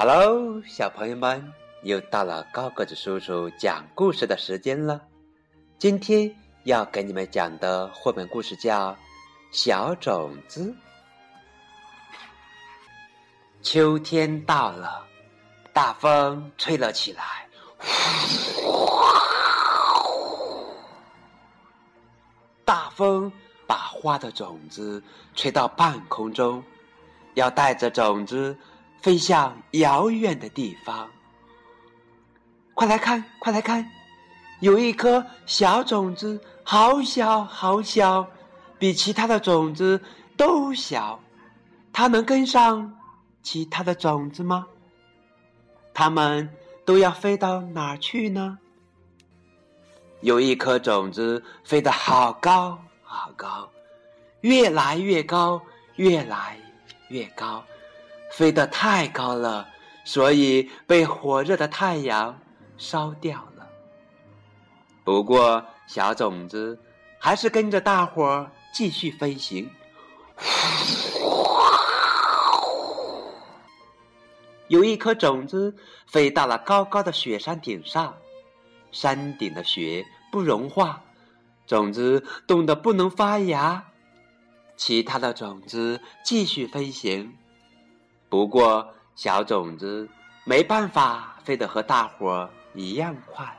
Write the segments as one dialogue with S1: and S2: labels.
S1: Hello，小朋友们，又到了高个子叔叔讲故事的时间了。今天要给你们讲的绘本故事叫《小种子》。秋天到了，大风吹了起来，大风把花的种子吹到半空中，要带着种子飞向遥远的地方。快来看，快来看，有一颗小种子，好小好小，比其他的种子都小。它能跟上其他的种子吗？它们都要飞到哪儿去呢？有一颗种子飞得好高好高，越来越高，越来越高，飞得太高了，所以被火热的太阳烧掉了。不过，小种子还是跟着大伙儿继续飞行。有一颗种子飞到了高高的雪山顶上。山顶的雪不融化，种子冻得不能发芽。其他的种子继续飞行，不过小种子没办法飞得和大伙儿一样快。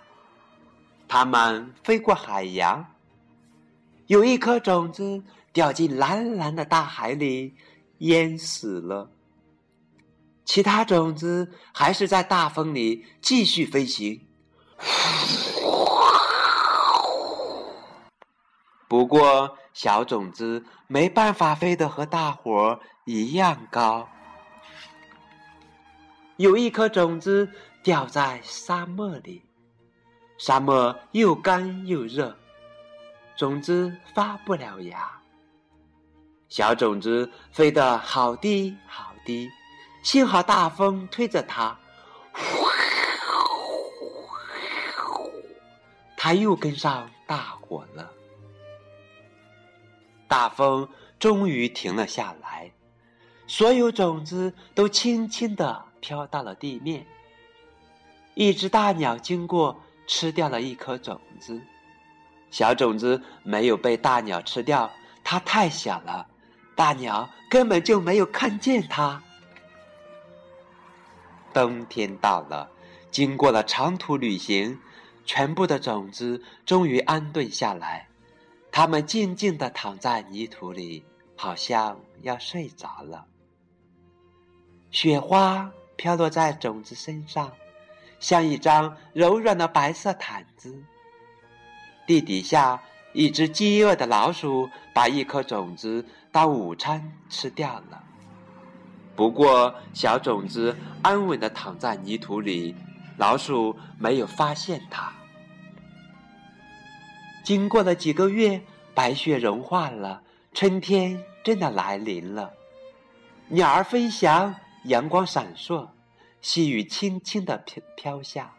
S1: 它们飞过海洋，有一颗种子掉进蓝蓝的大海里，淹死了。其他种子还是在大风里继续飞行。不过，小种子没办法飞得和大伙儿一样高。有一颗种子掉在沙漠里，沙漠又干又热，种子发不了芽。小种子飞得好低好低，幸好大风推着它。它又跟上大火了。大风终于停了下来，所有种子都轻轻地飘到了地面。一只大鸟经过，吃掉了一颗种子。小种子没有被大鸟吃掉，它太小了，大鸟根本就没有看见它。冬天到了，经过了长途旅行。全部的种子终于安顿下来，它们静静地躺在泥土里，好像要睡着了。雪花飘落在种子身上，像一张柔软的白色毯子。地底下，一只饥饿的老鼠把一颗种子当午餐吃掉了。不过，小种子安稳的躺在泥土里，老鼠没有发现它。经过了几个月，白雪融化了，春天真的来临了。鸟儿飞翔，阳光闪烁，细雨轻轻的飘飘下。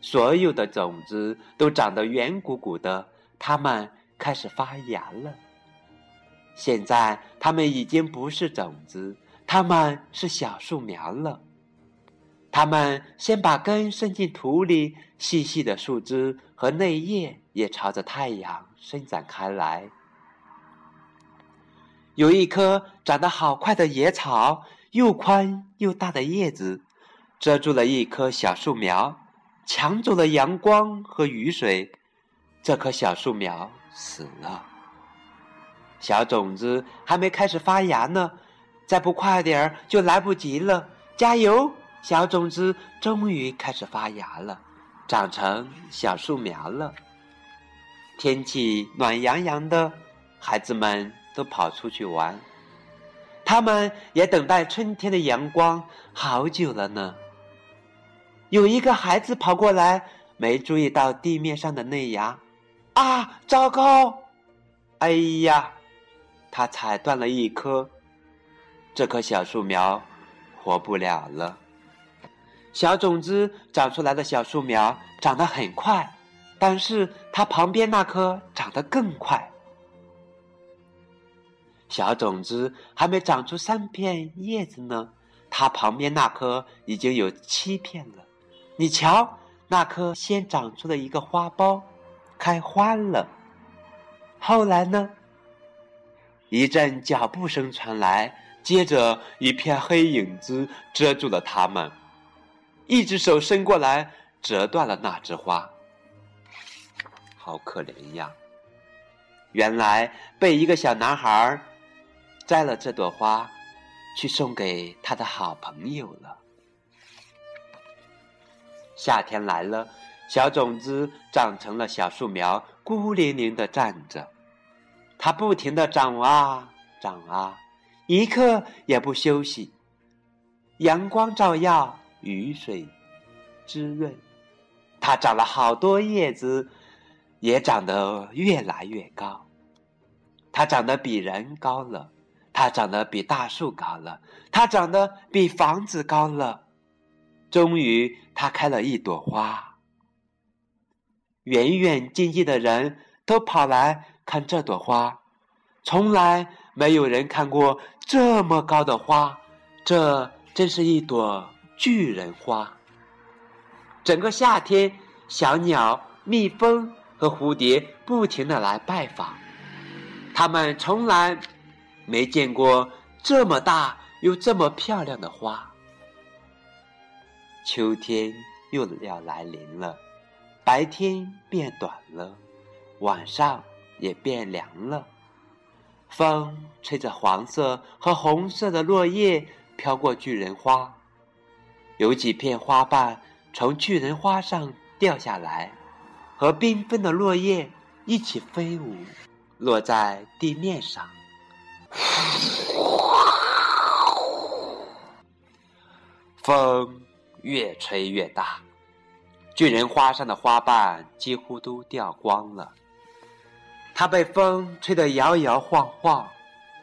S1: 所有的种子都长得圆鼓鼓的，它们开始发芽了。现在，它们已经不是种子，它们是小树苗了。它们先把根伸进土里，细细的树枝和嫩叶也朝着太阳伸展开来。有一棵长得好快的野草，又宽又大的叶子遮住了一棵小树苗，抢走了阳光和雨水。这棵小树苗死了。小种子还没开始发芽呢，再不快点儿就来不及了。加油！小种子终于开始发芽了，长成小树苗了。天气暖洋洋的，孩子们都跑出去玩。他们也等待春天的阳光好久了呢。有一个孩子跑过来，没注意到地面上的嫩芽，啊，糟糕！哎呀，他踩断了一棵，这棵小树苗活不了了。小种子长出来的小树苗长得很快，但是它旁边那棵长得更快。小种子还没长出三片叶子呢，它旁边那棵已经有七片了。你瞧，那棵先长出了一个花苞，开花了。后来呢？一阵脚步声传来，接着一片黑影子遮住了他们。一只手伸过来，折断了那枝花。好可怜呀！原来被一个小男孩摘了这朵花，去送给他的好朋友了。夏天来了，小种子长成了小树苗，孤零零的站着。它不停的长啊长啊，一刻也不休息。阳光照耀，雨水滋润，它长了好多叶子。也长得越来越高，它长得比人高了，它长得比大树高了，它长得比房子高了。终于，它开了一朵花。远远近近的人都跑来看这朵花，从来没有人看过这么高的花，这真是一朵巨人花。整个夏天，小鸟、蜜蜂。和蝴蝶不停的来拜访，它们从来没见过这么大又这么漂亮的花。秋天又要来临了，白天变短了，晚上也变凉了。风吹着黄色和红色的落叶飘过巨人花，有几片花瓣从巨人花上掉下来。和缤纷的落叶一起飞舞，落在地面上。风越吹越大，巨人花上的花瓣几乎都掉光了。它被风吹得摇摇晃晃，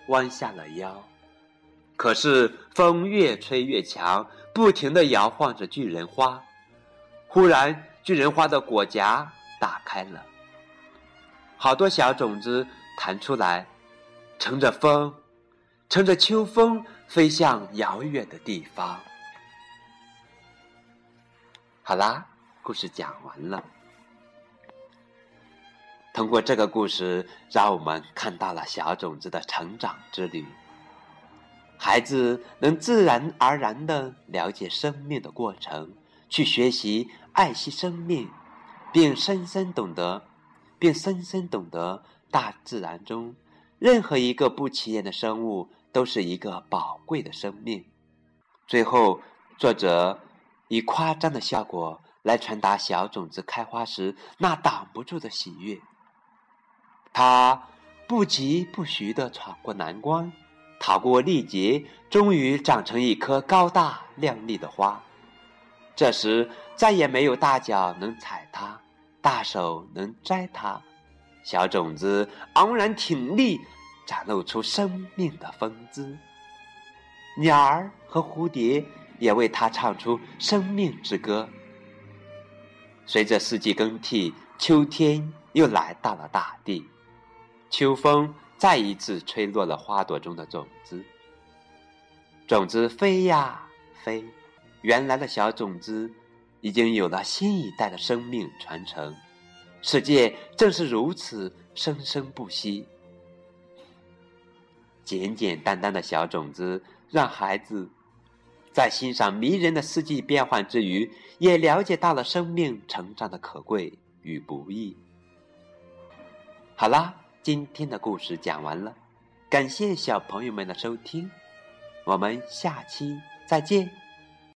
S1: 弯下了腰。可是风越吹越强，不停的摇晃着巨人花。忽然，巨人花的果荚。打开了，好多小种子弹出来，乘着风，乘着秋风飞向遥远的地方。好啦，故事讲完了。通过这个故事，让我们看到了小种子的成长之旅。孩子能自然而然的了解生命的过程，去学习爱惜生命。并深深懂得，并深深懂得，大自然中任何一个不起眼的生物都是一个宝贵的生命。最后，作者以夸张的效果来传达小种子开花时那挡不住的喜悦。它不疾不徐地闯过难关，逃过历劫，终于长成一棵高大亮丽的花。这时，再也没有大脚能踩它。大手能摘它，小种子昂然挺立，展露出生命的风姿。鸟儿和蝴蝶也为它唱出生命之歌。随着四季更替，秋天又来到了大地，秋风再一次吹落了花朵中的种子。种子飞呀飞，原来的小种子。已经有了新一代的生命传承，世界正是如此生生不息。简简单单的小种子，让孩子在欣赏迷人的四季变换之余，也了解到了生命成长的可贵与不易。好啦，今天的故事讲完了，感谢小朋友们的收听，我们下期再见。